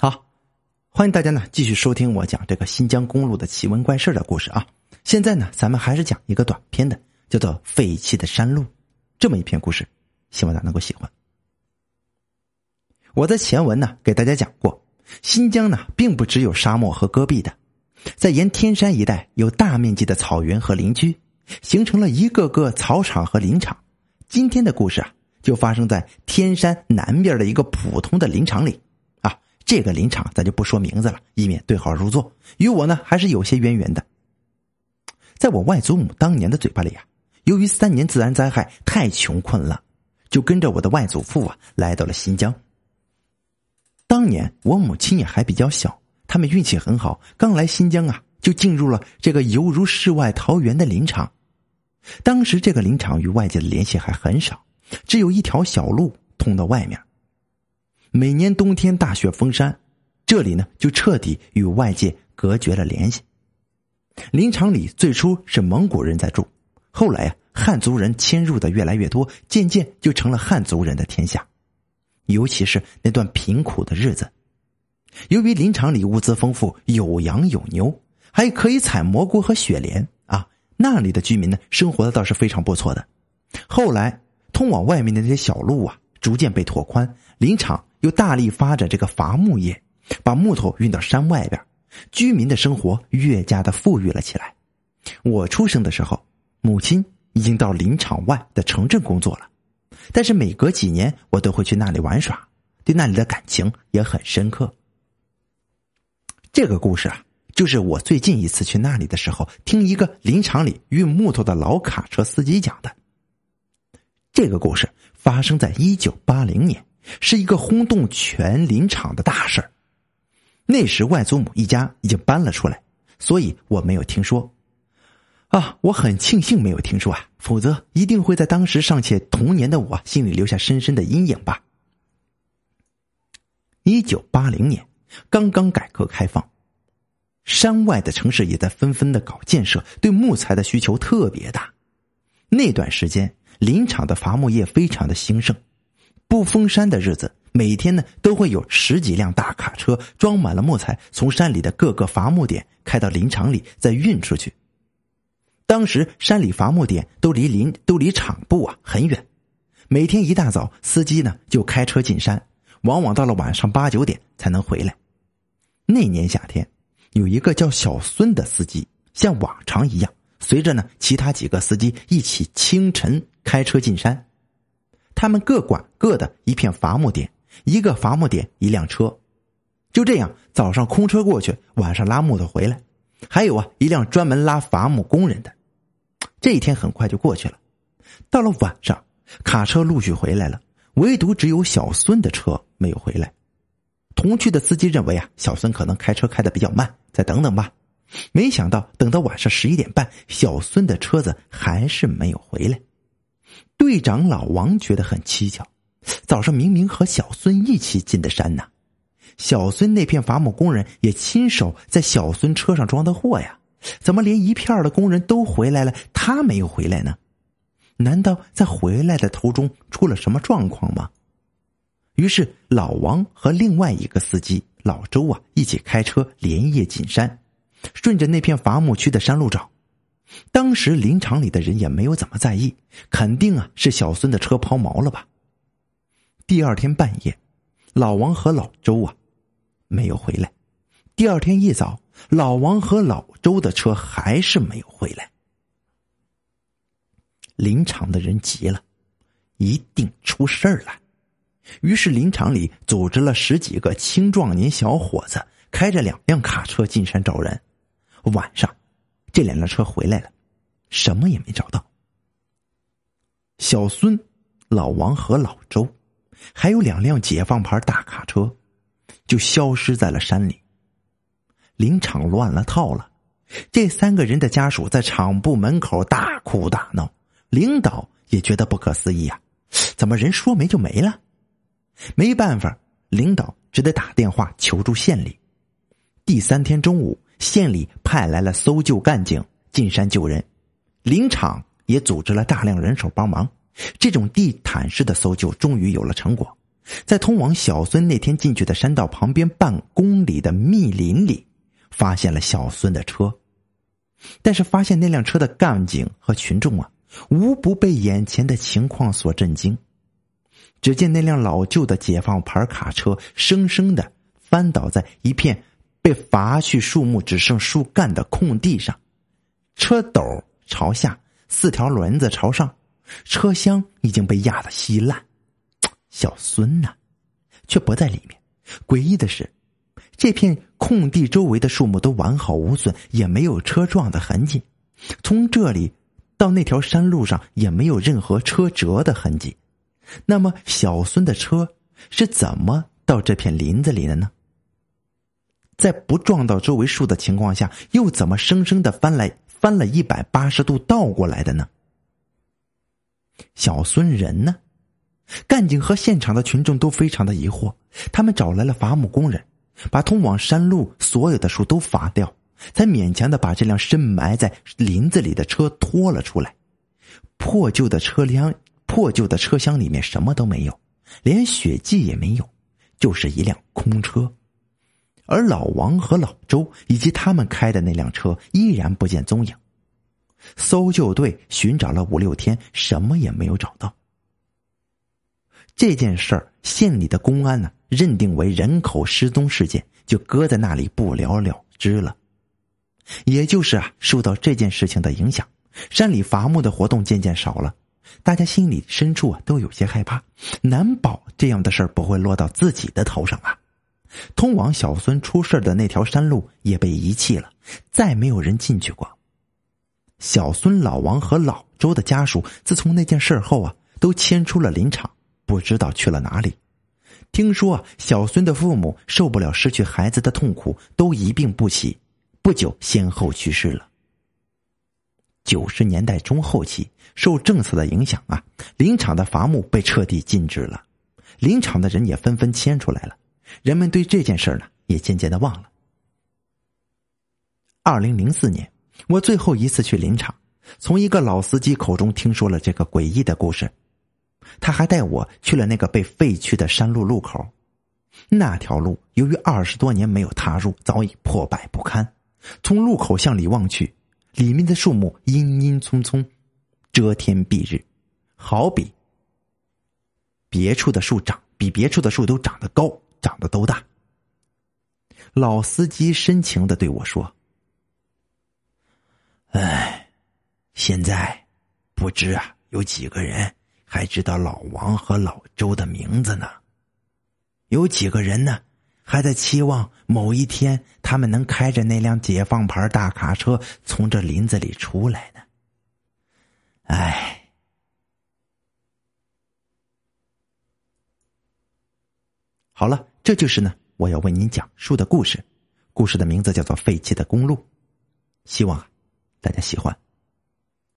好，欢迎大家呢继续收听我讲这个新疆公路的奇闻怪事的故事啊！现在呢，咱们还是讲一个短篇的，叫做《废弃的山路》这么一篇故事，希望大家能够喜欢。我在前文呢给大家讲过，新疆呢并不只有沙漠和戈壁的，在沿天山一带有大面积的草原和林区，形成了一个个草场和林场。今天的故事啊，就发生在天山南边的一个普通的林场里。这个林场咱就不说名字了，以免对号入座。与我呢还是有些渊源的。在我外祖母当年的嘴巴里啊，由于三年自然灾害太穷困了，就跟着我的外祖父啊来到了新疆。当年我母亲也还比较小，他们运气很好，刚来新疆啊就进入了这个犹如世外桃源的林场。当时这个林场与外界的联系还很少，只有一条小路通到外面。每年冬天大雪封山，这里呢就彻底与外界隔绝了联系。林场里最初是蒙古人在住，后来啊汉族人迁入的越来越多，渐渐就成了汉族人的天下。尤其是那段贫苦的日子，由于林场里物资丰富，有羊有牛，还可以采蘑菇和雪莲啊，那里的居民呢生活的倒是非常不错的。后来通往外面的那些小路啊逐渐被拓宽，林场。又大力发展这个伐木业，把木头运到山外边，居民的生活越加的富裕了起来。我出生的时候，母亲已经到林场外的城镇工作了，但是每隔几年我都会去那里玩耍，对那里的感情也很深刻。这个故事啊，就是我最近一次去那里的时候，听一个林场里运木头的老卡车司机讲的。这个故事发生在一九八零年。是一个轰动全林场的大事儿那时外祖母一家已经搬了出来，所以我没有听说。啊，我很庆幸没有听说啊，否则一定会在当时尚且童年的我心里留下深深的阴影吧。一九八零年，刚刚改革开放，山外的城市也在纷纷的搞建设，对木材的需求特别大。那段时间，林场的伐木业非常的兴盛。不封山的日子，每天呢都会有十几辆大卡车装满了木材，从山里的各个伐木点开到林场里，再运出去。当时山里伐木点都离林都离场部啊很远，每天一大早，司机呢就开车进山，往往到了晚上八九点才能回来。那年夏天，有一个叫小孙的司机，像往常一样，随着呢其他几个司机一起清晨开车进山。他们各管各的一片伐木点，一个伐木点一辆车，就这样早上空车过去，晚上拉木头回来。还有啊，一辆专门拉伐木工人的。这一天很快就过去了。到了晚上，卡车陆续回来了，唯独只有小孙的车没有回来。同去的司机认为啊，小孙可能开车开的比较慢，再等等吧。没想到等到晚上十一点半，小孙的车子还是没有回来。队长老王觉得很蹊跷，早上明明和小孙一起进的山呢，小孙那片伐木工人也亲手在小孙车上装的货呀，怎么连一片的工人都回来了，他没有回来呢？难道在回来的途中出了什么状况吗？于是老王和另外一个司机老周啊，一起开车连夜进山，顺着那片伐木区的山路找。当时林场里的人也没有怎么在意，肯定啊是小孙的车抛锚了吧。第二天半夜，老王和老周啊没有回来。第二天一早，老王和老周的车还是没有回来。林场的人急了，一定出事儿了。于是林场里组织了十几个青壮年小伙子，开着两辆卡车进山找人。晚上。这两辆车回来了，什么也没找到。小孙、老王和老周，还有两辆解放牌大卡车，就消失在了山里。林场乱了套了，这三个人的家属在厂部门口大哭大闹，领导也觉得不可思议啊，怎么人说没就没了？没办法，领导只得打电话求助县里。第三天中午。县里派来了搜救干警进山救人，林场也组织了大量人手帮忙。这种地毯式的搜救终于有了成果。在通往小孙那天进去的山道旁边半公里的密林里，发现了小孙的车。但是发现那辆车的干警和群众啊，无不被眼前的情况所震惊。只见那辆老旧的解放牌卡车生生的翻倒在一片被伐去树木、只剩树干的空地上，车斗朝下，四条轮子朝上，车厢已经被压得稀烂。小孙呢，却不在里面。诡异的是，这片空地周围的树木都完好无损，也没有车撞的痕迹。从这里到那条山路上也没有任何车辙的痕迹。那么，小孙的车是怎么到这片林子里的呢？在不撞到周围树的情况下，又怎么生生的翻来翻了一百八十度倒过来的呢？小孙人呢？干警和现场的群众都非常的疑惑，他们找来了伐木工人，把通往山路所有的树都伐掉，才勉强的把这辆深埋在林子里的车拖了出来。破旧的车辆、破旧的车厢里面什么都没有，连血迹也没有，就是一辆空车。而老王和老周以及他们开的那辆车依然不见踪影。搜救队寻找了五六天，什么也没有找到。这件事儿，县里的公安呢认定为人口失踪事件，就搁在那里不了了之了。也就是啊，受到这件事情的影响，山里伐木的活动渐渐少了，大家心里深处啊都有些害怕，难保这样的事儿不会落到自己的头上啊。通往小孙出事的那条山路也被遗弃了，再没有人进去过。小孙、老王和老周的家属，自从那件事后啊，都迁出了林场。不知道去了哪里。听说，小孙的父母受不了失去孩子的痛苦，都一病不起，不久先后去世了。九十年代中后期，受政策的影响啊，林场的伐木被彻底禁止了，林场的人也纷纷迁出来了，人们对这件事呢也渐渐的忘了。二零零四年，我最后一次去林场，从一个老司机口中听说了这个诡异的故事。他还带我去了那个被废去的山路路口，那条路由于二十多年没有踏入，早已破败不堪。从路口向里望去，里面的树木阴阴葱葱，遮天蔽日，好比别处的树长比别处的树都长得高，长得都大。老司机深情的对我说：“哎，现在不知啊，有几个人。”还知道老王和老周的名字呢，有几个人呢？还在期望某一天他们能开着那辆解放牌大卡车从这林子里出来呢。唉，好了，这就是呢我要为您讲述的故事，故事的名字叫做《废弃的公路》，希望大家喜欢。